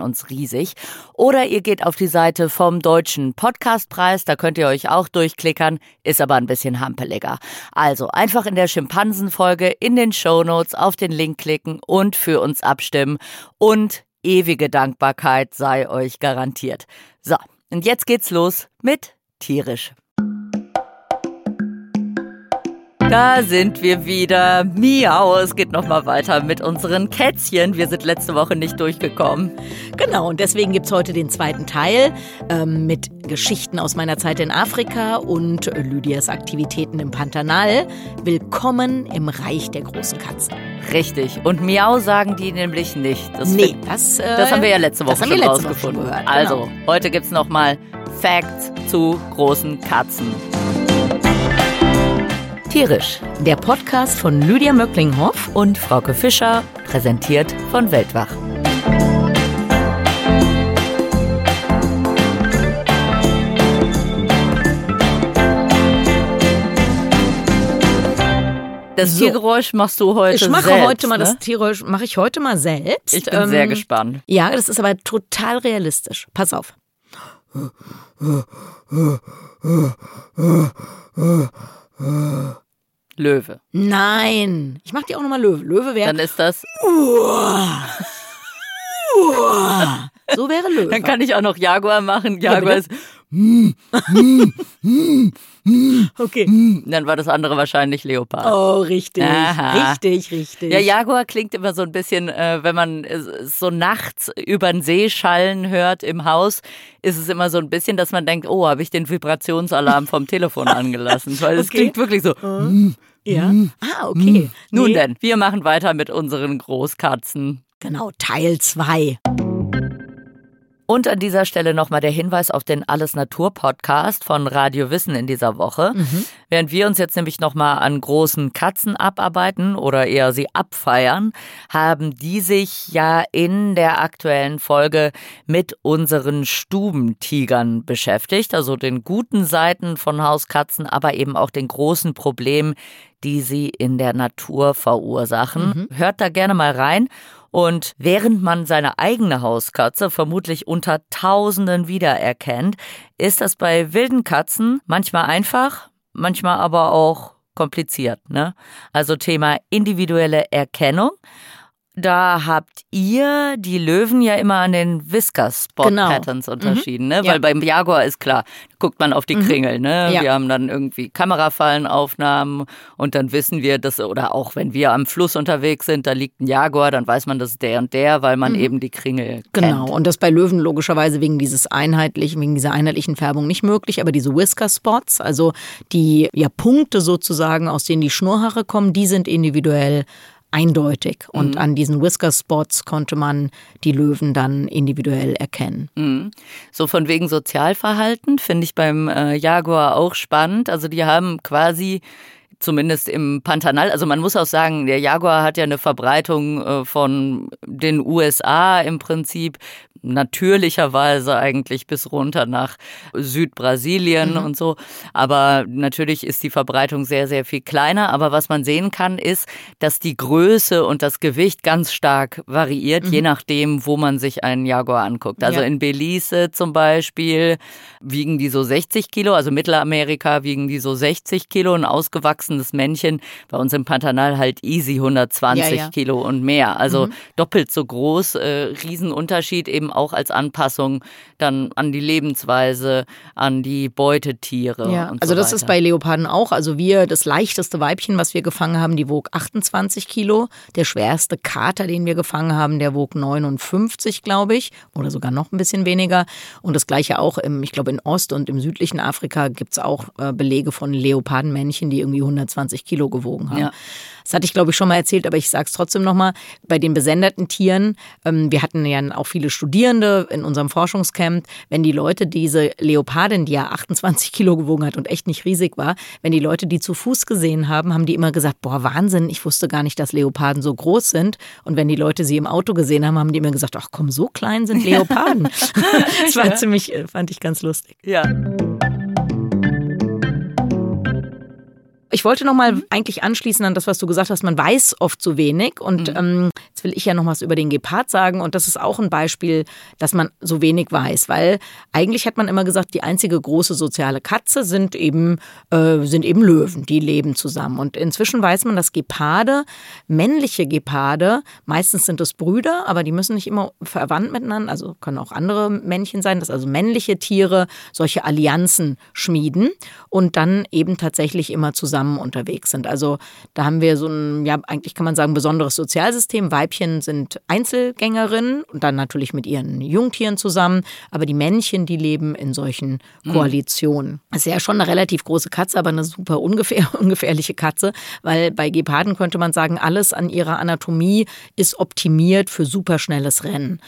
uns riesig. Oder ihr geht auf die Seite vom Deutschen Podcastpreis, da könnt ihr euch auch durchklickern, ist aber ein bisschen hampeliger. Also einfach in der Schimpansenfolge in den Show Notes auf den Link klicken und für uns abstimmen und ewige Dankbarkeit sei euch garantiert. So, und jetzt geht's los mit tierisch. Da sind wir wieder. Miau, es geht nochmal weiter mit unseren Kätzchen. Wir sind letzte Woche nicht durchgekommen. Genau, und deswegen gibt's heute den zweiten Teil ähm, mit Geschichten aus meiner Zeit in Afrika und Lydias Aktivitäten im Pantanal. Willkommen im Reich der großen Katzen. Richtig. Und Miau sagen die nämlich nicht. Das nee, das, äh, das haben wir ja letzte Woche schon letzte rausgefunden. Woche gehört, genau. Also, heute gibt's nochmal Facts zu großen Katzen. Tierisch. Der Podcast von Lydia Möcklinghoff und Frauke Fischer, präsentiert von Weltwach. Das So. Tiergeräusch machst du heute Ich mache selbst, heute mal ne? das Tiergeräusch, mache ich heute mal selbst. Ich bin sehr Ähm, gespannt. Ja, das ist aber total realistisch. Pass auf. Löwe. Nein, ich mache dir auch nochmal Löwe. Löwe wäre Dann ist das. So wäre Löwe. Dann kann ich auch noch Jaguar machen. Jaguar ist. okay. Dann war das andere wahrscheinlich Leopard. Oh, richtig, Aha. richtig, richtig. Ja, Jaguar klingt immer so ein bisschen, äh, wenn man äh, so nachts über den See schallen hört im Haus, ist es immer so ein bisschen, dass man denkt, oh, habe ich den Vibrationsalarm vom Telefon angelassen? Weil es Okay. klingt wirklich so. Ja. Ah, okay. Nun Nee. denn, wir machen weiter mit unseren Großkatzen. Genau, Teil 2. Und an dieser Stelle nochmal der Hinweis auf den Alles Natur Podcast von Radio Wissen in dieser Woche. Während wir uns jetzt nämlich nochmal an großen Katzen abarbeiten oder eher sie abfeiern, haben die sich ja in der aktuellen Folge mit unseren Stubentigern beschäftigt, also den guten Seiten von Hauskatzen, aber eben auch den großen Problemen, die sie in der Natur verursachen. Hört da gerne mal rein. Und während man seine eigene Hauskatze vermutlich unter Tausenden wiedererkennt, ist das bei wilden Katzen manchmal einfach, manchmal aber auch kompliziert. Ne? Also Thema individuelle Erkennung. Da habt ihr die Löwen ja immer an den Whisker Spot Genau. Patterns unterschieden, ne? Ja. Weil beim Jaguar ist klar, guckt man auf die Kringel, ne? Ja. Wir haben dann irgendwie Kamerafallenaufnahmen und dann wissen wir, dass oder auch wenn wir am Fluss unterwegs sind, da liegt ein Jaguar, dann weiß man, das ist der und der, weil man eben die Kringel Genau, kennt. und das bei Löwen logischerweise wegen dieses einheitlichen, wegen dieser einheitlichen Färbung nicht möglich, aber diese Whisker Spots, also die ja Punkte sozusagen, aus denen die Schnurrhaare kommen, die sind individuell eindeutig und an diesen Whisker Spots konnte man die Löwen dann individuell erkennen. Mhm. So von wegen Sozialverhalten finde ich beim äh, Jaguar auch spannend. Also die haben quasi zumindest im Pantanal, also man muss auch sagen, der Jaguar hat ja eine Verbreitung äh, von den USA im Prinzip natürlicherweise eigentlich bis runter nach Südbrasilien und so. Aber natürlich ist die Verbreitung sehr, sehr viel kleiner. Aber was man sehen kann, ist, dass die Größe und das Gewicht ganz stark variiert, je nachdem, wo man sich einen Jaguar anguckt. Also Ja. in Belize zum Beispiel wiegen die so 60 Kilo, also Mittelamerika wiegen die so 60 Kilo, ein ausgewachsenes Männchen. Bei uns im Pantanal halt easy 120 Ja, ja. Kilo und mehr. Also doppelt so groß, äh, Riesenunterschied eben auch als Anpassung dann an die Lebensweise, an die Beutetiere. Ja, also so das weiter. ist bei Leoparden auch. Also wir, das leichteste Weibchen, was wir gefangen haben, die wog 28 Kilo. Der schwerste Kater, den wir gefangen haben, der wog 59, glaube ich, oder sogar noch ein bisschen weniger. Und das gleiche auch im, ich glaube, in Ost- und im südlichen Afrika gibt es auch äh, Belege von Leopardenmännchen, die irgendwie 120 Kilo gewogen haben. Ja. Das hatte ich, glaube ich, schon mal erzählt, aber ich sage es trotzdem nochmal. Bei den besenderten Tieren, ähm, wir hatten ja auch viele Studierende in unserem Forschungscamp, wenn die Leute diese Leopardin, die ja 28 Kilo gewogen hat und echt nicht riesig war, wenn die Leute die zu Fuß gesehen haben, haben die immer gesagt, boah, Wahnsinn, ich wusste gar nicht, dass Leoparden so groß sind. Und wenn die Leute sie im Auto gesehen haben, haben die immer gesagt, ach komm, so klein sind Leoparden. das war ja. ziemlich, äh, fand ich ganz lustig. Ja. Ich wollte noch mal mhm. eigentlich anschließen an das, was du gesagt hast. Man weiß oft zu wenig. Und mhm. ähm, jetzt will ich ja noch was über den Gepard sagen. Und das ist auch ein Beispiel, dass man so wenig weiß. Weil eigentlich hat man immer gesagt, die einzige große soziale Katze sind eben, äh, sind eben Löwen. Die leben zusammen. Und inzwischen weiß man, dass Geparde, männliche Geparde, meistens sind es Brüder, aber die müssen nicht immer verwandt miteinander, also können auch andere Männchen sein, dass also männliche Tiere solche Allianzen schmieden und dann eben tatsächlich immer zusammen zusammen unterwegs sind. Also da haben wir so ein, ja, eigentlich kann man sagen, besonderes Sozialsystem. Weibchen sind Einzelgängerinnen und dann natürlich mit ihren Jungtieren zusammen, aber die Männchen, die leben in solchen mhm. Koalitionen. Das ist ja schon eine relativ große Katze, aber eine super ungefähr, ungefährliche Katze, weil bei Geparden könnte man sagen, alles an ihrer Anatomie ist optimiert für superschnelles Rennen.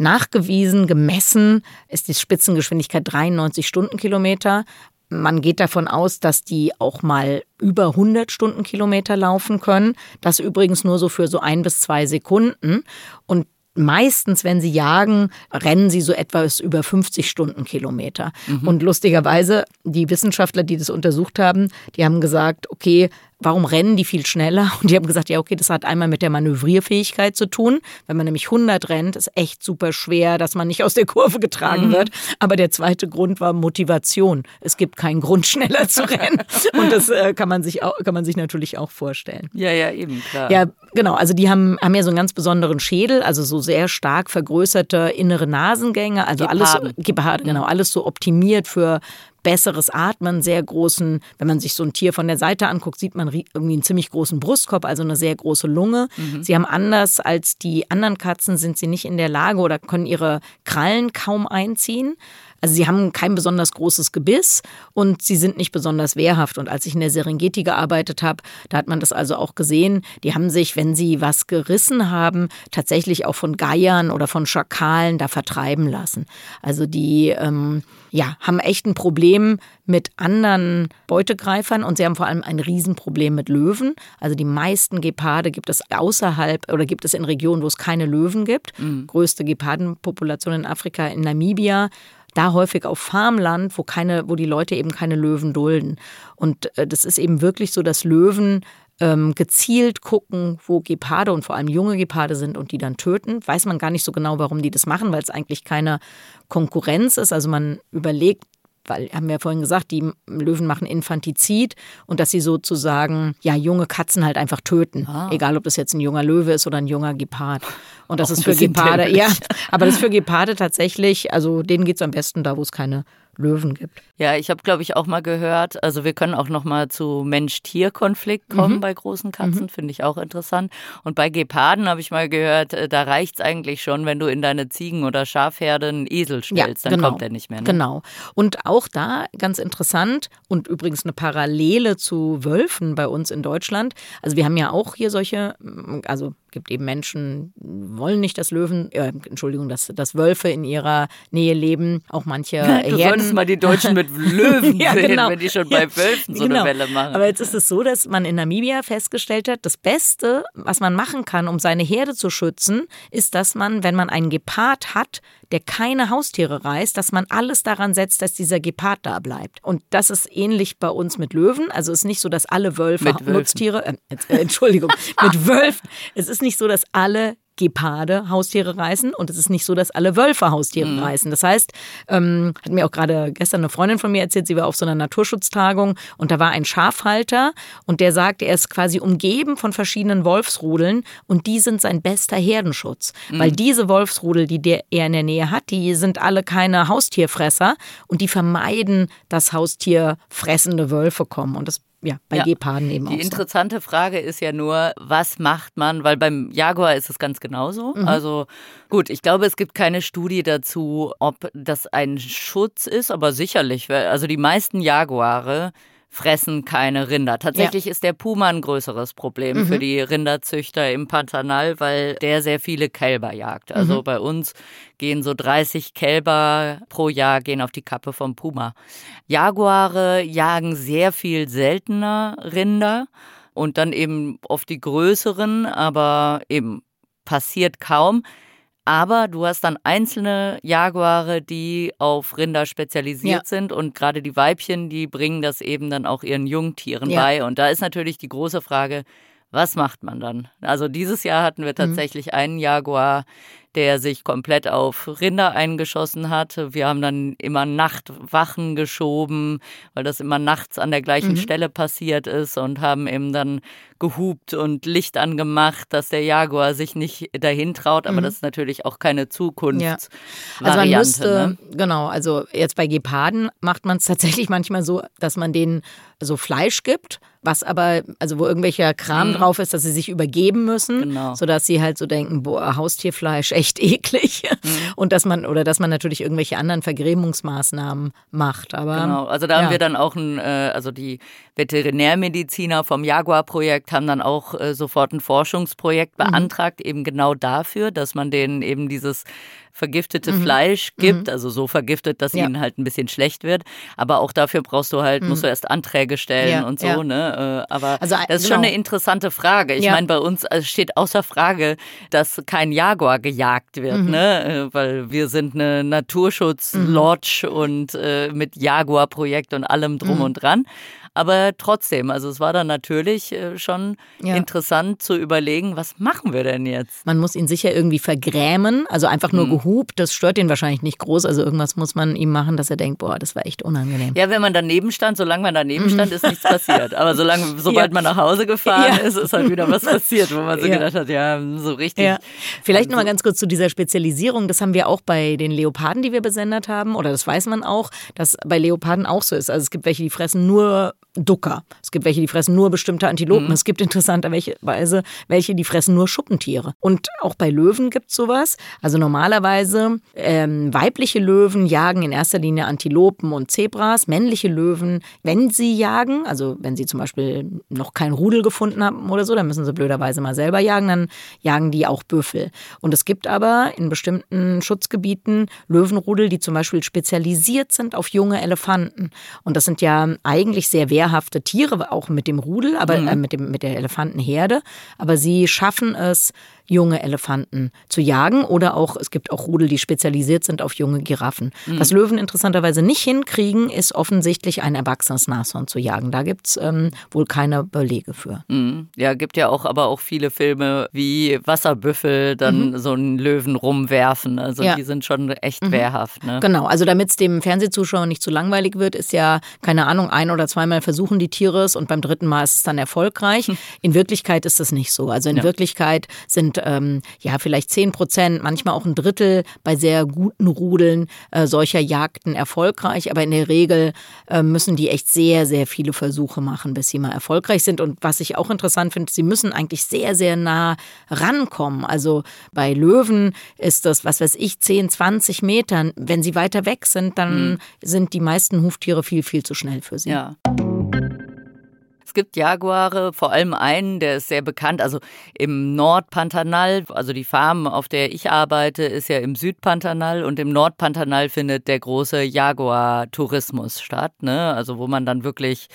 Nachgewiesen, gemessen ist die Spitzengeschwindigkeit 93 Stundenkilometer. Man geht davon aus, dass die auch mal über 100 Stundenkilometer laufen können. Das übrigens nur so für so ein bis zwei Sekunden. Und meistens, wenn sie jagen, rennen sie so etwas über 50 Stundenkilometer. Mhm. Und lustigerweise, die Wissenschaftler, die das untersucht haben, die haben gesagt, okay, warum rennen die viel schneller? Und die haben gesagt, ja, okay, das hat einmal mit der Manövrierfähigkeit zu tun. Wenn man nämlich 100 rennt, ist echt super schwer, dass man nicht aus der Kurve getragen mhm. wird. Aber der zweite Grund war Motivation. Es gibt keinen Grund, schneller zu rennen. Und das äh, kann man sich auch, kann man sich natürlich auch vorstellen. Ja, ja, eben, klar. Ja, genau. Also die haben, haben ja so einen ganz besonderen Schädel, also so sehr stark vergrößerte innere Nasengänge, also Geparden. alles, Geparden, genau, alles so optimiert für besseres Atmen, sehr großen, wenn man sich so ein Tier von der Seite anguckt, sieht man irgendwie einen ziemlich großen Brustkorb, also eine sehr große Lunge. Mhm. Sie haben anders als die anderen Katzen, sind sie nicht in der Lage oder können ihre Krallen kaum einziehen. Also sie haben kein besonders großes Gebiss und sie sind nicht besonders wehrhaft. Und als ich in der Serengeti gearbeitet habe, da hat man das also auch gesehen. Die haben sich, wenn sie was gerissen haben, tatsächlich auch von Geiern oder von Schakalen da vertreiben lassen. Also die ähm, ja, haben echt ein Problem mit anderen Beutegreifern und sie haben vor allem ein Riesenproblem mit Löwen. Also die meisten Geparde gibt es außerhalb oder gibt es in Regionen, wo es keine Löwen gibt. Mhm. Größte Gepardenpopulation in Afrika, in Namibia da häufig auf Farmland, wo keine, wo die Leute eben keine Löwen dulden. Und äh, das ist eben wirklich so, dass Löwen ähm, gezielt gucken, wo Geparde und vor allem junge Geparde sind und die dann töten. Weiß man gar nicht so genau, warum die das machen, weil es eigentlich keine Konkurrenz ist. Also man überlegt, weil haben wir ja vorhin gesagt, die Löwen machen Infantizid und dass sie sozusagen ja junge Katzen halt einfach töten, ah. egal ob das jetzt ein junger Löwe ist oder ein junger Gepard. Und das Auch ist für Geparde, ja, aber das ist für Geparde tatsächlich, also denen geht es am besten da, wo es keine Löwen gibt. Ja, ich habe, glaube ich, auch mal gehört, also wir können auch noch mal zu Mensch-Tier-Konflikt kommen mhm. bei großen Katzen, mhm. finde ich auch interessant. Und bei Geparden habe ich mal gehört, äh, da reicht es eigentlich schon, wenn du in deine Ziegen- oder Schafherde einen Esel stellst, ja, dann genau. kommt er nicht mehr. Ne? Genau. Und auch da ganz interessant und übrigens eine Parallele zu Wölfen bei uns in Deutschland. Also wir haben ja auch hier solche, also gibt eben Menschen, wollen nicht, dass Löwen, äh, Entschuldigung, dass, dass Wölfe in ihrer Nähe leben. Auch manche du Herden. solltest mal die Deutschen mit Löwen ja, sehen, genau. wenn die schon bei Wölfen so genau. eine Welle machen. Aber jetzt ist es so, dass man in Namibia festgestellt hat, das Beste, was man machen kann, um seine Herde zu schützen, ist, dass man, wenn man einen Gepard hat, der keine Haustiere reißt, dass man alles daran setzt, dass dieser Gepard da bleibt. Und das ist ähnlich bei uns mit Löwen. Also es ist nicht so, dass alle Wölfe Nutztiere, äh, äh, Entschuldigung, mit Wölfen. Es ist nicht so, dass alle Geparde Haustiere reißen und es ist nicht so, dass alle Wölfe Haustiere mhm. reißen. Das heißt, ähm, hat mir auch gerade gestern eine Freundin von mir erzählt, sie war auf so einer Naturschutztagung und da war ein Schafhalter und der sagt, er ist quasi umgeben von verschiedenen Wolfsrudeln und die sind sein bester Herdenschutz, mhm. weil diese Wolfsrudel, die der, er in der Nähe hat, die sind alle keine Haustierfresser und die vermeiden, dass haustierfressende Wölfe kommen und das ja, bei ja. Geparden eben Die auch. Die interessante so. Frage ist ja nur, was macht man, weil beim Jaguar ist es ganz genauso. Mhm. Also gut, ich glaube, es gibt keine Studie dazu, ob das ein Schutz ist, aber sicherlich, also die meisten Jaguare fressen keine Rinder. Tatsächlich ja. ist der Puma ein größeres Problem mhm. für die Rinderzüchter im Pantanal, weil der sehr viele Kälber jagt. Also mhm. bei uns gehen so 30 Kälber pro Jahr gehen auf die Kappe vom Puma. Jaguare jagen sehr viel seltener Rinder und dann eben oft die größeren, aber eben passiert kaum. Aber du hast dann einzelne Jaguare, die auf Rinder spezialisiert ja. sind und gerade die Weibchen, die bringen das eben dann auch ihren Jungtieren ja. bei. Und da ist natürlich die große Frage, was macht man dann? Also dieses Jahr hatten wir mhm. tatsächlich mhm. einen Jaguar, der sich komplett auf Rinder eingeschossen hat. Wir haben dann immer Nachtwachen geschoben, weil das immer nachts an der gleichen mhm. Stelle passiert ist und haben eben dann gehupt und Licht angemacht, dass der Jaguar sich nicht dahin traut. Aber mhm. das ist natürlich auch keine Zukunft. Ja. Also man müsste, ne? genau, also jetzt bei Geparden macht man es tatsächlich manchmal so, dass man denen so Fleisch gibt was aber, also wo irgendwelcher Kram mhm. drauf ist, dass sie sich übergeben müssen, genau. sodass sie halt so denken, boah, Haustierfleisch, echt eklig. Mhm. Und dass man, oder dass man natürlich irgendwelche anderen Vergrämungsmaßnahmen macht. Aber, genau, also da ja. haben wir dann auch ein, äh, also die Veterinärmediziner vom Jaguar-Projekt haben dann auch äh, sofort ein Forschungsprojekt mhm. beantragt, mhm. eben genau dafür, dass man denen eben dieses vergiftete mhm. Fleisch gibt, mhm. also so vergiftet, dass ja. ihnen halt ein bisschen schlecht wird. Aber auch dafür brauchst du halt, musst du erst Anträge stellen ja. und so, ne? Äh, aber also, das ist genau. schon eine interessante Frage. Ich ja. meine, bei uns steht außer Frage, dass kein Jaguar gejagt wird, mhm. ne? Äh, weil wir sind eine Naturschutz-Lodge mhm. und äh, mit Jaguar-Projekt und allem drum mhm. und dran. Aber trotzdem, also es war dann natürlich äh, schon ja. interessant zu überlegen, was machen wir denn jetzt? Man muss ihn sicher irgendwie vergrämen, also einfach nur mhm. gehupt, das stört ihn wahrscheinlich nicht groß. Also irgendwas muss man ihm machen, dass er denkt, boah, das war echt unangenehm. Ja, wenn man daneben stand, solange man daneben mhm. stand, ist nichts passiert. Aber solange, sobald ja. man nach Hause gefahren ja. ist, ist halt wieder was passiert, wo man so gedacht hat, ja, so richtig. Ja. Vielleicht also, nochmal ganz kurz zu dieser Spezialisierung. Das haben wir auch bei den Leoparden, die wir besendet haben, oder das weiß man auch, dass bei Leoparden auch so ist. Also es gibt welche, die fressen nur Ducker. Es gibt welche, die fressen nur bestimmte Antilopen. Mhm. Es gibt interessanterweise welche, die fressen nur Schuppentiere. Und auch bei Löwen gibt es sowas. Also normalerweise ähm, weibliche Löwen jagen in erster Linie Antilopen und Zebras. Männliche Löwen, wenn sie jagen, also wenn sie zum Beispiel noch kein Rudel gefunden haben oder so, dann müssen sie blöderweise mal selber jagen, dann jagen die auch Büffel. Und es gibt aber in bestimmten Schutzgebieten Löwenrudel, die zum Beispiel spezialisiert sind auf junge Elefanten. Und das sind ja eigentlich sehr wertvolle wehrhafte Tiere, auch mit dem Rudel, aber mhm. äh, mit, dem, mit der Elefantenherde. Aber sie schaffen es, junge Elefanten zu jagen oder auch, es gibt auch Rudel, die spezialisiert sind auf junge Giraffen. Mhm. Was Löwen interessanterweise nicht hinkriegen, ist offensichtlich ein erwachsenes Nashorn zu jagen. Da gibt es ähm, wohl keine Belege für. Mhm. Ja, gibt ja auch aber auch viele Filme, wie Wasserbüffel dann mhm. so einen Löwen rumwerfen. Also ja. die sind schon echt mhm. wehrhaft. Ne? Genau, also damit es dem Fernsehzuschauer nicht zu langweilig wird, ist ja, keine Ahnung, ein oder zweimal versuchen die Tiere es und beim dritten Mal ist es dann erfolgreich. In Wirklichkeit ist das nicht so. Also in ja. Wirklichkeit sind ähm, ja vielleicht zehn Prozent, manchmal auch ein Drittel bei sehr guten Rudeln äh, solcher Jagden erfolgreich. Aber in der Regel äh, müssen die echt sehr, sehr viele Versuche machen, bis sie mal erfolgreich sind. Und was ich auch interessant finde, sie müssen eigentlich sehr, sehr nah rankommen. Also bei Löwen ist das, was weiß ich, 10, 20 Metern. Wenn sie weiter weg sind, dann mhm. sind die meisten Huftiere viel, viel zu schnell für sie. Ja. Es gibt Jaguare, vor allem einen, der ist sehr bekannt, also im Nordpantanal, also die Farm, auf der ich arbeite, ist ja im Südpantanal und im Nordpantanal findet der große Jaguar-Tourismus statt, ne? Also wo man dann wirklich,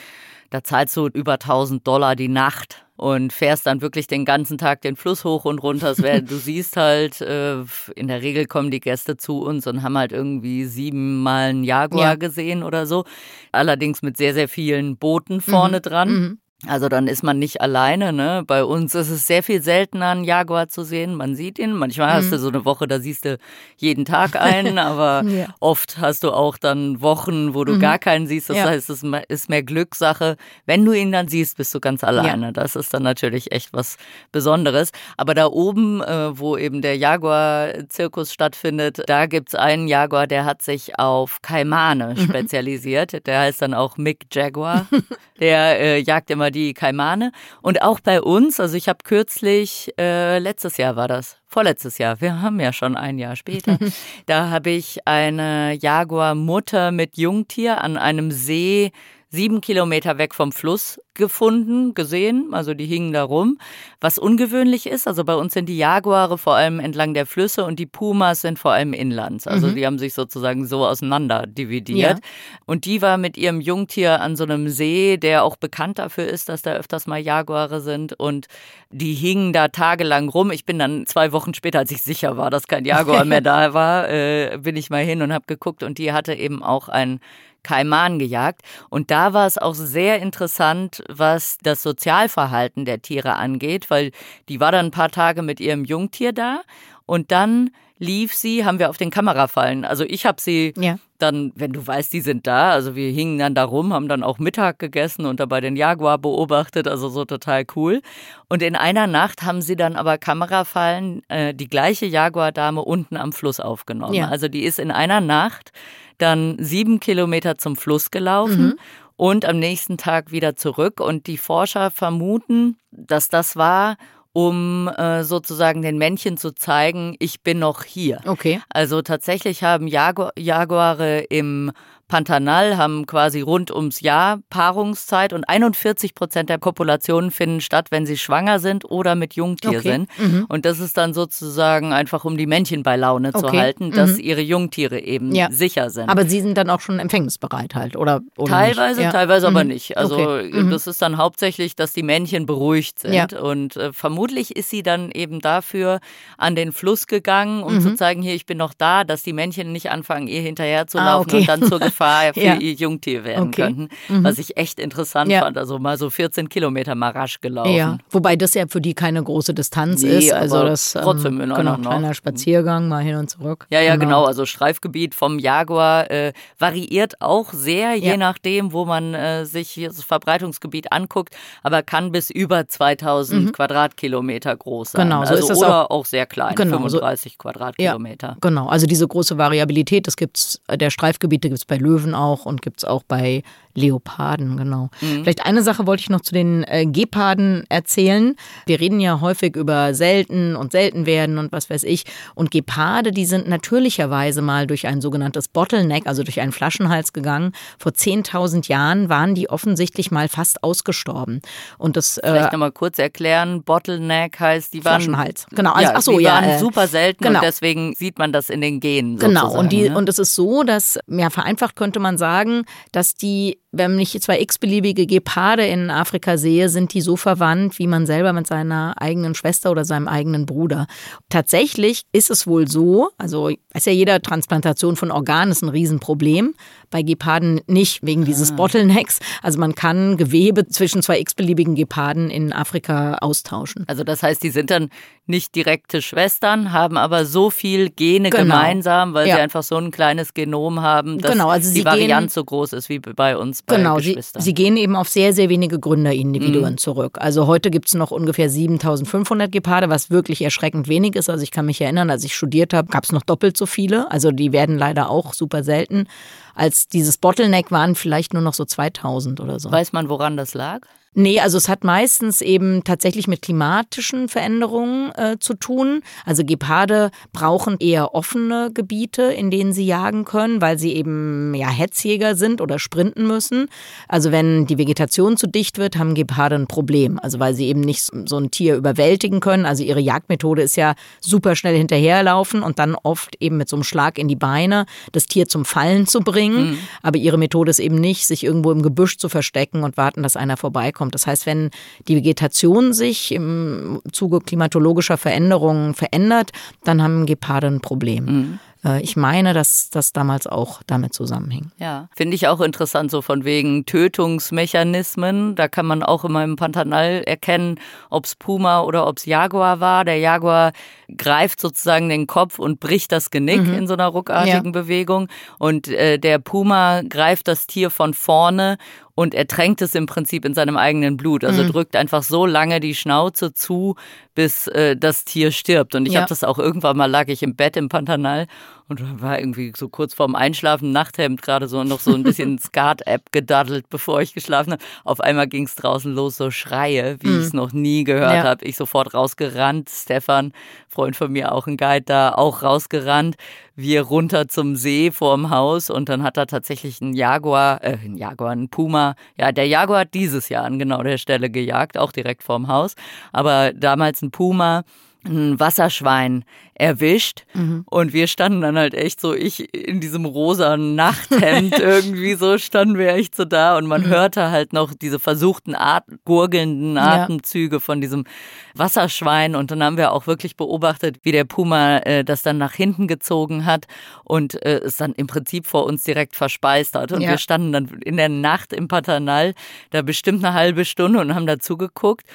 da zahlst du über 1000 Dollar die Nacht und fährst dann wirklich den ganzen Tag den Fluss hoch und runter. du siehst halt, äh, in der Regel kommen die Gäste zu uns und haben halt irgendwie siebenmal einen Jaguar ja. gesehen oder so. Allerdings mit sehr, sehr vielen Booten vorne mhm. dran. Mhm. Also dann ist man nicht alleine. Ne? Bei uns ist es sehr viel seltener, einen Jaguar zu sehen. Man sieht ihn. Manchmal mhm. hast du so eine Woche, da siehst du jeden Tag einen, aber ja. oft hast du auch dann Wochen, wo du mhm. gar keinen siehst. Das ja. heißt, es ist mehr Glückssache. Wenn du ihn dann siehst, bist du ganz alleine. Ja. Das ist dann natürlich echt was Besonderes. Aber da oben, äh, wo eben der Jaguar-Zirkus stattfindet, da gibt es einen Jaguar, der hat sich auf Kaimane mhm. spezialisiert. Der heißt dann auch Mick Jaguar. Der äh, jagt immer die Kaimane. Und auch bei uns, also ich habe kürzlich, äh, letztes Jahr war das, vorletztes Jahr, wir haben ja schon ein Jahr später, da habe ich eine Jaguar-Mutter mit Jungtier an einem See sieben Kilometer weg vom Fluss gefunden, gesehen. Also die hingen da rum. Was ungewöhnlich ist, also bei uns sind die Jaguare vor allem entlang der Flüsse und die Pumas sind vor allem inlands. Also mhm. die haben sich sozusagen so auseinander dividiert. Ja. Und die war mit ihrem Jungtier an so einem See, der auch bekannt dafür ist, dass da öfters mal Jaguare sind. Und die hingen da tagelang rum. Ich bin dann zwei Wochen später, als ich sicher war, dass kein Jaguar mehr da war, äh, bin ich mal hin und habe geguckt. Und die hatte eben auch ein Kaiman gejagt. Und da war es auch sehr interessant, was das Sozialverhalten der Tiere angeht, weil die war dann ein paar Tage mit ihrem Jungtier da und dann lief sie, haben wir auf den Kamerafallen. Also ich habe sie ja. Dann, wenn du weißt, die sind da, also wir hingen dann da rum, haben dann auch Mittag gegessen und dabei den Jaguar beobachtet, also so total cool. Und in einer Nacht haben sie dann aber Kamerafallen, äh, die gleiche Jaguar-Dame unten am Fluss aufgenommen. Ja. Also die ist in einer Nacht dann sieben Kilometer zum Fluss gelaufen. Mhm. Und am nächsten Tag wieder zurück. Und die Forscher vermuten, dass das war, um äh, sozusagen den Männchen zu zeigen, ich bin noch hier. Okay. Also tatsächlich haben Jagu Jaguare im Pantanal haben quasi rund ums Jahr Paarungszeit und 41 Prozent der Kopulationen finden statt, wenn sie schwanger sind oder mit Jungtier okay. sind. Mhm. Und das ist dann sozusagen einfach, um die Männchen bei Laune okay. zu halten, dass mhm. ihre Jungtiere eben ja. sicher sind. Aber sie sind dann auch schon empfängnisbereit halt, oder? oder teilweise, ja. teilweise mhm. aber nicht. Also okay. Mhm. das ist dann hauptsächlich, dass die Männchen beruhigt sind. Ja. Und äh, vermutlich ist sie dann eben dafür an den Fluss gegangen, um zu mhm. zeigen, hier, ich bin noch da, dass die Männchen nicht anfangen, ihr hinterher zu laufen ah, und dann zur Gefahr für ja. ihr Jungtier werden okay. könnten. Mhm. Was ich echt interessant ja. fand. Also mal so 14 Kilometer mal rasch gelaufen. Ja. Wobei das ja für die keine große Distanz nee, ist. Also das ähm, trotzdem ähm, genau, kleiner Spaziergang mal hin und zurück. Ja, ja, genau. genau. Also Streifgebiet vom Jaguar äh, variiert auch sehr, je nachdem, wo man äh, sich das Verbreitungsgebiet anguckt, aber kann bis über 2000 mhm. Quadratkilometer groß sein. Genau, so also, ist das oder auch, auch sehr klein, genau, 35 so, Quadratkilometer. Ja, genau, also diese große Variabilität, das gibt's, der Streifgebiete gibt es bei Löwen auch und gibt es auch bei Leoparden, genau. Mhm. Vielleicht eine Sache wollte ich noch zu den äh, Geparden erzählen. Wir reden ja häufig über selten und selten werden und was weiß ich. Und Geparde, die sind natürlicherweise mal durch ein sogenanntes Bottleneck, also durch einen Flaschenhals gegangen. Vor 10.000 Jahren waren die offensichtlich mal fast ausgestorben. Und das äh, vielleicht nochmal kurz erklären. Bottleneck heißt, die waren Flaschenhals. Genau. Also, ja, ach so, die ja, waren äh, super selten genau. und deswegen sieht man das in den Genen. Genau. Und die ne? und es ist so, dass ja vereinfacht könnte man sagen, dass die wenn ich zwei x-beliebige Geparde in Afrika sehe, sind die so verwandt, wie man selber mit seiner eigenen Schwester oder seinem eigenen Bruder. Tatsächlich ist es wohl so, also ist ja jeder Transplantation von Organen ist ein Riesenproblem. Bei Geparden nicht, wegen dieses ah. Bottlenecks. Also man kann Gewebe zwischen zwei x-beliebigen Geparden in Afrika austauschen. Also das heißt, die sind dann nicht direkte Schwestern, haben aber so viel Gene genau. gemeinsam, weil ja. sie einfach so ein kleines Genom haben, dass genau, also die Variante so groß ist wie bei uns bei genau, Geschwistern. Sie, sie gehen eben auf sehr, sehr wenige Gründerindividuen mhm. zurück. Also heute gibt es noch ungefähr 7500 Geparde, was wirklich erschreckend wenig ist. Also ich kann mich erinnern, als ich studiert habe, gab es noch doppelt so viele. Also die werden leider auch super selten. Als dieses Bottleneck waren vielleicht nur noch so 2000 oder so. Weiß man, woran das lag? Nee, also es hat meistens eben tatsächlich mit klimatischen Veränderungen äh, zu tun. Also Geparde brauchen eher offene Gebiete, in denen sie jagen können, weil sie eben ja Hetzjäger sind oder sprinten müssen. Also wenn die Vegetation zu dicht wird, haben Geparde ein Problem. Also weil sie eben nicht so ein Tier überwältigen können. Also ihre Jagdmethode ist ja super schnell hinterherlaufen und dann oft eben mit so einem Schlag in die Beine das Tier zum Fallen zu bringen. Mhm. Aber ihre Methode ist eben nicht, sich irgendwo im Gebüsch zu verstecken und warten, dass einer vorbeikommt vorkommt. Das heißt, wenn die Vegetation sich im Zuge klimatologischer Veränderungen verändert, dann haben Geparde ein Problem. Mhm. Äh, ich meine, dass das damals auch damit zusammenhing. Ja, finde ich auch interessant, so von wegen Tötungsmechanismen. Da kann man auch immer im Pantanal erkennen, ob es Puma oder ob es Jaguar war. Der Jaguar greift sozusagen den Kopf und bricht das Genick mhm. in so einer ruckartigen ja. Bewegung. Und äh, der Puma greift das Tier von vorne und ertränkt es im Prinzip in seinem eigenen Blut. Also mhm. drückt einfach so lange die Schnauze zu, bis äh, das Tier stirbt. Und ich Ja. habe das auch irgendwann mal lag ich im Bett im Pantanal und war irgendwie so kurz vorm Einschlafen, Nachthemd, gerade so noch so ein bisschen Skat-App gedaddelt, bevor ich geschlafen habe. Auf einmal ging es draußen los, so Schreie, wie ich es noch nie gehört Mhm. Ja. habe. Ich sofort rausgerannt. Stefan, Freund von mir, auch ein Guide da, auch rausgerannt. Wir runter zum See vorm Haus und dann hat da tatsächlich ein Jaguar, äh, ein Jaguar, ein Puma. Ja, der Jaguar hat dieses Jahr an genau der Stelle gejagt, auch direkt vorm Haus. Aber damals ein Puma, ein Wasserschwein erwischt und wir standen dann halt echt so, ich in diesem rosa Nachthemd irgendwie so standen wir echt so da und man hörte halt noch diese versuchten At gurgelnden Ja. Atemzüge von diesem Wasserschwein und dann haben wir auch wirklich beobachtet, wie der Puma äh, das dann nach hinten gezogen hat und äh, es dann im Prinzip vor uns direkt verspeist hat und Ja. wir standen dann in der Nacht im Paternal da bestimmt eine halbe Stunde und haben dazu geguckt.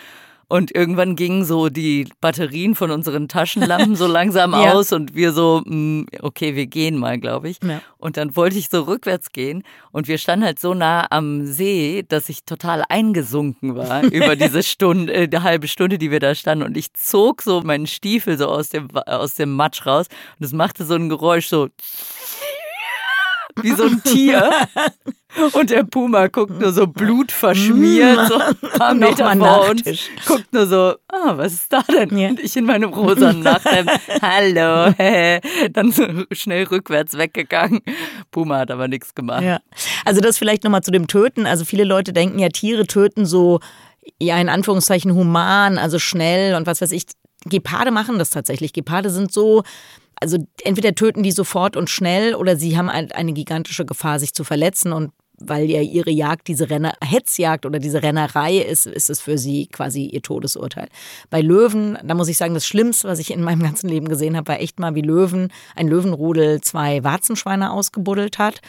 Und irgendwann gingen so die Batterien von unseren Taschenlampen so langsam Ja. aus und wir so, mm, okay, wir gehen mal, glaube ich. Ja. Und dann wollte ich so rückwärts gehen und wir standen halt so nah am See, dass ich total eingesunken war über diese Stunde, äh, die halbe Stunde, die wir da standen. Und ich zog so meinen Stiefel so aus dem, aus dem Matsch raus und es machte so ein Geräusch so wie so ein Tier. Und der Puma guckt nur so blutverschmiert, so ein paar Meter vor uns, guckt nur so, ah, was ist da denn? Ja. Und ich in meinem rosa Nachthemd, hallo, hä. dann so schnell rückwärts weggegangen. Puma hat aber nichts gemacht. Ja. Also das vielleicht nochmal zu dem Töten. Also viele Leute denken ja, Tiere töten so, ja in Anführungszeichen human, also schnell und was weiß ich. Geparde machen das tatsächlich. Geparde sind so, also entweder töten die sofort und schnell oder sie haben ein- eine gigantische Gefahr, sich zu verletzen. Und weil ja ihre Jagd diese Renner, Hetzjagd oder diese Rennerei ist, ist es für sie quasi ihr Todesurteil. Bei Löwen, da muss ich sagen, das Schlimmste, was ich in meinem ganzen Leben gesehen habe, war echt mal, wie Löwen, ein Löwenrudel zwei Warzenschweine ausgebuddelt hat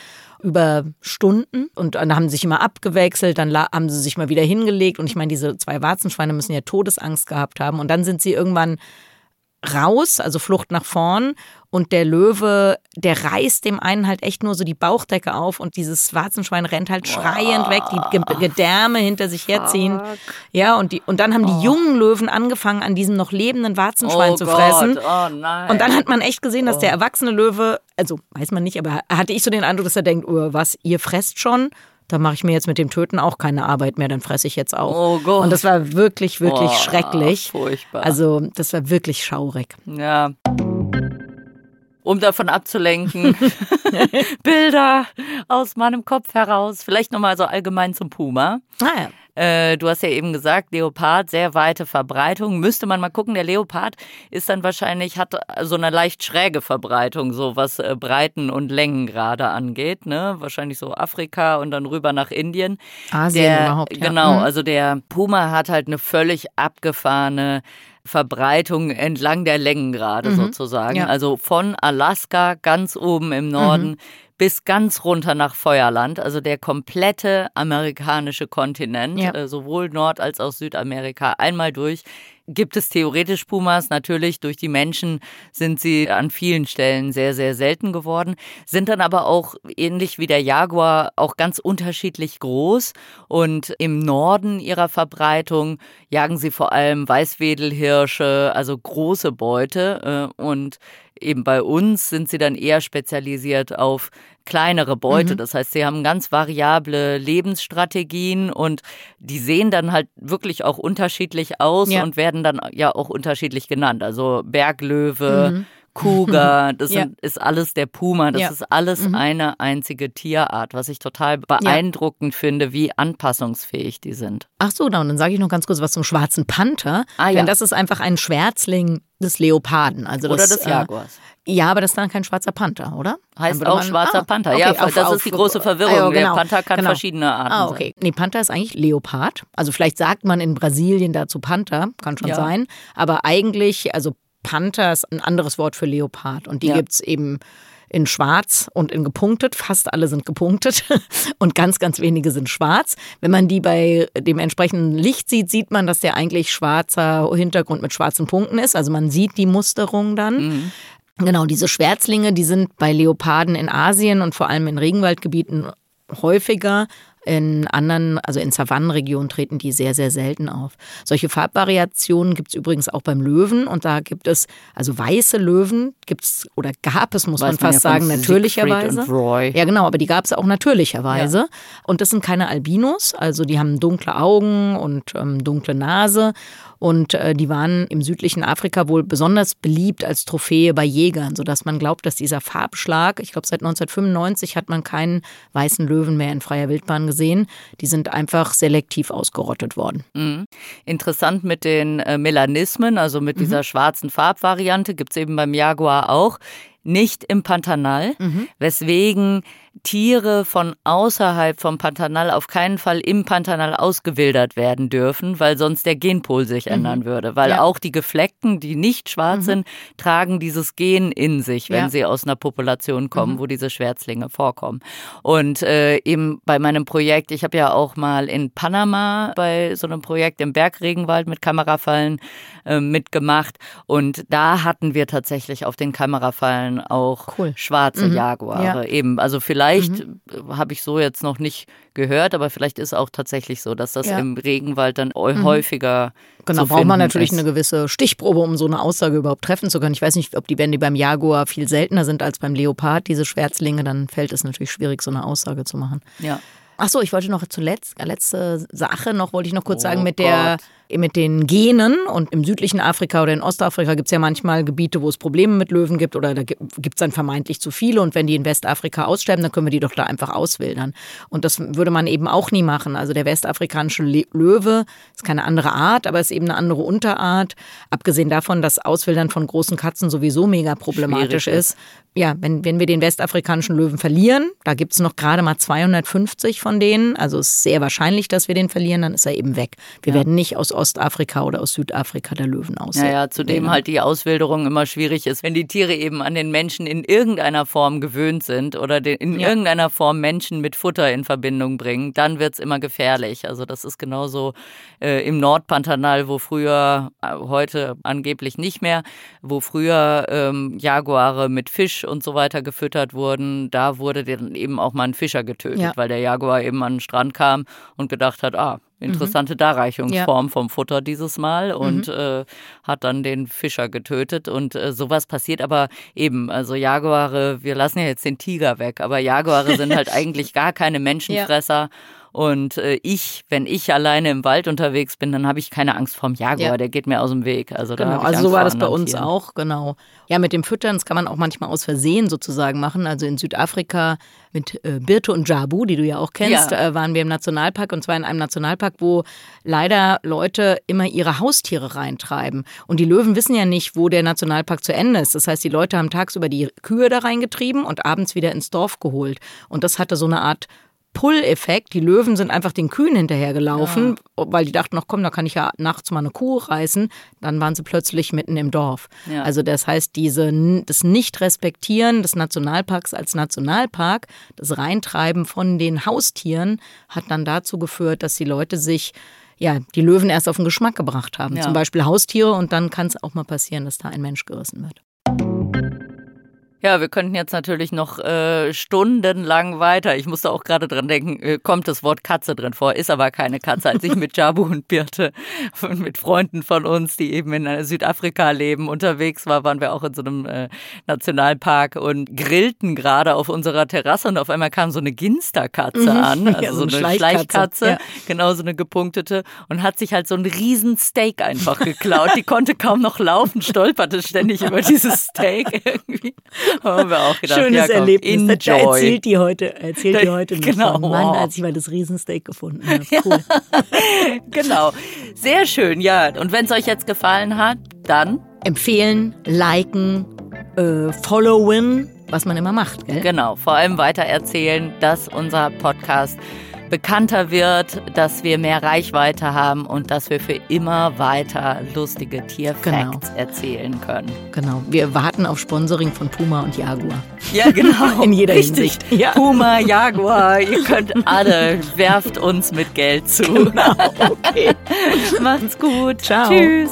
über Stunden. Und dann haben sie sich immer abgewechselt, dann haben sie sich mal wieder hingelegt. Und ich meine, diese zwei Warzenschweine müssen ja Todesangst gehabt haben. Und dann sind sie irgendwann raus, also Flucht nach vorn. Und der Löwe, der reißt dem einen halt echt nur so die Bauchdecke auf und dieses Warzenschwein rennt halt schreiend weg, die Ge- Gedärme hinter sich herziehen. Ja, und, die, und dann haben die jungen Löwen angefangen, an diesem noch lebenden Warzenschwein oh zu fressen. Oh. Und dann hat man echt gesehen, dass der erwachsene Löwe, also weiß man nicht, aber hatte ich so den Eindruck, dass er denkt, oh, was, ihr fresst schon? Da mache ich mir jetzt mit dem Töten auch keine Arbeit mehr, dann fresse ich jetzt auch. Oh Gott. Und das war wirklich, wirklich Oh, schrecklich. furchtbar. Also das war wirklich schaurig. Ja. Um davon abzulenken, Bilder aus meinem Kopf heraus. Vielleicht nochmal so allgemein zum Puma. Naja. Äh, du hast ja eben gesagt, Leopard, sehr weite Verbreitung. Müsste man mal gucken, der Leopard ist dann wahrscheinlich, hat so eine leicht schräge Verbreitung, so was äh, Breiten und Längengrade angeht. Ne? Wahrscheinlich so Afrika und dann rüber nach Indien. Asien der, überhaupt, ja. Genau, Mhm. also der Puma hat halt eine völlig abgefahrene Verbreitung entlang der Längengrade sozusagen. Mhm. Ja. Also von Alaska ganz oben im Norden Mhm. bis ganz runter nach Feuerland, also der komplette amerikanische Kontinent, Ja. äh, sowohl Nord- als auch Südamerika, einmal durch. Gibt es theoretisch Pumas, natürlich durch die Menschen sind sie an vielen Stellen sehr, sehr selten geworden, sind dann aber auch ähnlich wie der Jaguar auch ganz unterschiedlich groß. Und im Norden ihrer Verbreitung jagen sie vor allem Weißwedelhirsche, also große Beute äh, und eben bei uns sind sie dann eher spezialisiert auf kleinere Beute. Das heißt, sie haben ganz variable Lebensstrategien und die sehen dann halt wirklich auch unterschiedlich aus Ja. und werden dann ja auch unterschiedlich genannt. Also Berglöwe, Cougar, das Ja. sind, ist alles der Puma, das Ja. ist alles eine einzige Tierart, was ich total beeindruckend finde, wie anpassungsfähig die sind. Ach so, dann sage ich noch ganz kurz was zum schwarzen Panther. Ah, ja. Denn das ist einfach ein Schwärzling des Leoparden. Also Oder das, des äh, Jaguars. Ja, aber das ist dann kein schwarzer Panther, oder? Heißt auch man- schwarzer Ah, Panther. okay, ja, auf- das auf- ist die große Verwirrung. Ah, ja, genau, Der Panther kann genau. verschiedene Arten Ah, sein. okay. Nee, Panther ist eigentlich Leopard. Also vielleicht sagt man in Brasilien dazu Panther, kann schon Ja. sein. Aber eigentlich, also Panther ist ein anderes Wort für Leopard. Und die Ja. gibt's eben in schwarz und in gepunktet. Fast alle sind gepunktet und ganz, ganz wenige sind schwarz. Wenn man die bei dem entsprechenden Licht sieht, sieht man, dass der eigentlich schwarzer Hintergrund mit schwarzen Punkten ist. Also man sieht die Musterung dann. Genau, diese Schwärzlinge, die sind bei Leoparden in Asien und vor allem in Regenwaldgebieten häufiger In anderen, also in Savannenregionen treten die sehr, sehr selten auf. Solche Farbvariationen gibt es übrigens auch beim Löwen und da gibt es, also weiße Löwen gibt es oder gab es, muss Weiß man fast man ja sagen, natürlicherweise. Ja, genau, aber die gab es auch natürlicherweise. Ja. Und das sind keine Albinos, also die haben dunkle Augen und ähm, dunkle Nase. Und äh, die waren im südlichen Afrika wohl besonders beliebt als Trophäe bei Jägern, sodass man glaubt, dass dieser Farbschlag, ich glaube seit 1995 hat man keinen weißen Löwen mehr in freier Wildbahn gesehen. Die sind einfach selektiv ausgerottet worden. Mhm. Interessant mit den äh, Melanismen, also mit dieser mhm. schwarzen Farbvariante, gibt es eben beim Jaguar auch nicht im Pantanal, mhm. weswegen Tiere von außerhalb vom Pantanal auf keinen Fall im Pantanal ausgewildert werden dürfen, weil sonst der Genpol sich mhm. ändern würde. Weil ja. auch die Gefleckten, die nicht schwarz mhm. sind, tragen dieses Gen in sich, wenn ja. sie aus einer Population kommen, mhm. wo diese Schwärzlinge vorkommen. Und äh, eben bei meinem Projekt, ich habe ja auch mal in Panama bei so einem Projekt im Bergregenwald mit Kamerafallen äh, mitgemacht. Und da hatten wir tatsächlich auf den Kamerafallen auch cool. schwarze mhm. Jaguare. Ja. Eben, also vielleicht Vielleicht mhm. habe ich so jetzt noch nicht gehört, aber vielleicht ist auch tatsächlich so, dass das ja. im Regenwald dann mhm. häufiger. Genau, braucht man natürlich ist. eine gewisse Stichprobe, um so eine Aussage überhaupt treffen zu können. Ich weiß nicht, ob die, die beim Jaguar viel seltener sind als beim Leopard, diese Schwärzlinge, dann fällt es natürlich schwierig, so eine Aussage zu machen. Ja. Ach so, ich wollte noch zuletzt, letzte Sache noch, wollte ich noch kurz oh sagen, mit Gott. der mit den Genen und im südlichen Afrika oder in Ostafrika gibt es ja manchmal Gebiete, wo es Probleme mit Löwen gibt oder da gibt es dann vermeintlich zu viele und wenn die in Westafrika aussterben, dann können wir die doch da einfach auswildern. Und das würde man eben auch nie machen. Also der westafrikanische Löwe ist keine andere Art, aber ist eben eine andere Unterart. Abgesehen davon, dass Auswildern von großen Katzen sowieso mega problematisch ist. Ja, wenn, wenn wir den westafrikanischen Löwen verlieren, da gibt es noch gerade mal 250 von denen, also es ist sehr wahrscheinlich, dass wir den verlieren, dann ist er eben weg. Wir ja. werden nicht aus Ostafrika oder aus Südafrika der Löwen aussehen. Ja, ja, zudem halt die Auswilderung immer schwierig ist, wenn die Tiere eben an den Menschen in irgendeiner Form gewöhnt sind oder in ja. irgendeiner Form Menschen mit Futter in Verbindung bringen, dann wird es immer gefährlich. Also das ist genauso äh, im Nordpantanal, wo früher, äh, heute angeblich nicht mehr, wo früher ähm, Jaguare mit Fisch und so weiter gefüttert wurden, da wurde dann eben auch mal ein Fischer getötet, ja. weil der Jaguar eben an den Strand kam und gedacht hat, ah, interessante mhm. Darreichungsform ja. vom Futter dieses Mal und mhm. äh, hat dann den Fischer getötet und äh, sowas passiert aber eben, also Jaguare, wir lassen ja jetzt den Tiger weg, aber Jaguare sind halt eigentlich gar keine Menschenfresser. Ja. Und äh, ich, wenn ich alleine im Wald unterwegs bin, dann habe ich keine Angst vorm Jaguar, ja. der geht mir aus dem Weg. Also, genau, also so war das bei uns Tieren. auch, genau. Ja, mit dem Füttern, das kann man auch manchmal aus Versehen sozusagen machen. Also in Südafrika mit äh, Birte und Jabu, die du ja auch kennst, ja. äh, waren wir im Nationalpark und zwar in einem Nationalpark, wo leider Leute immer ihre Haustiere reintreiben. Und die Löwen wissen ja nicht, wo der Nationalpark zu Ende ist. Das heißt, die Leute haben tagsüber die Kühe da reingetrieben und abends wieder ins Dorf geholt. Und das hatte so eine Art Pull-Effekt. Die Löwen sind einfach den Kühen hinterhergelaufen, ja. weil die dachten, noch komm, da kann ich ja nachts mal eine Kuh reißen. Dann waren sie plötzlich mitten im Dorf. Ja. Also das heißt, diese, das Nicht-Respektieren des Nationalparks als Nationalpark, das Reintreiben von den Haustieren hat dann dazu geführt, dass die Leute sich ja, die Löwen erst auf den Geschmack gebracht haben. Ja. Zum Beispiel Haustiere und dann kann es auch mal passieren, dass da ein Mensch gerissen wird. Ja, wir könnten jetzt natürlich noch äh, stundenlang weiter. Ich musste auch gerade dran denken, äh, kommt das Wort Katze drin vor, ist aber keine Katze. Als ich mit Jabu und Birte und mit Freunden von uns, die eben in äh, Südafrika leben, unterwegs war, waren wir auch in so einem äh, Nationalpark und grillten gerade auf unserer Terrasse und auf einmal kam so eine Ginsterkatze mhm. an, also ja, so, so, eine Schleichkatze, Schleichkatze ja. genau so eine gepunktete und hat sich halt so ein riesen Steak einfach geklaut. Die konnte kaum noch laufen, stolperte ständig über dieses Steak irgendwie. Haben wir auch gedacht, Schönes ja, komm, Erlebnis. Enjoy. Erzählt die heute, erzählt die heute genau. Mann, wow. als ich mal das Riesensteak gefunden habe. Cool. genau. Sehr schön, ja. Und wenn es euch jetzt gefallen hat, dann empfehlen, liken, äh, followen, was man immer macht. Gell? Genau. Vor allem weitererzählen, dass unser Podcast bekannter wird, dass wir mehr Reichweite haben und dass wir für immer weiter lustige Tierfacts genau. erzählen können. Genau. Wir warten auf Sponsoring von Puma und Jaguar. Ja, genau. In jeder Richtig. Hinsicht. Ja. Puma, Jaguar, ihr könnt alle, werft uns mit Geld zu. Genau. Okay. Macht's gut. Ciao. Tschüss.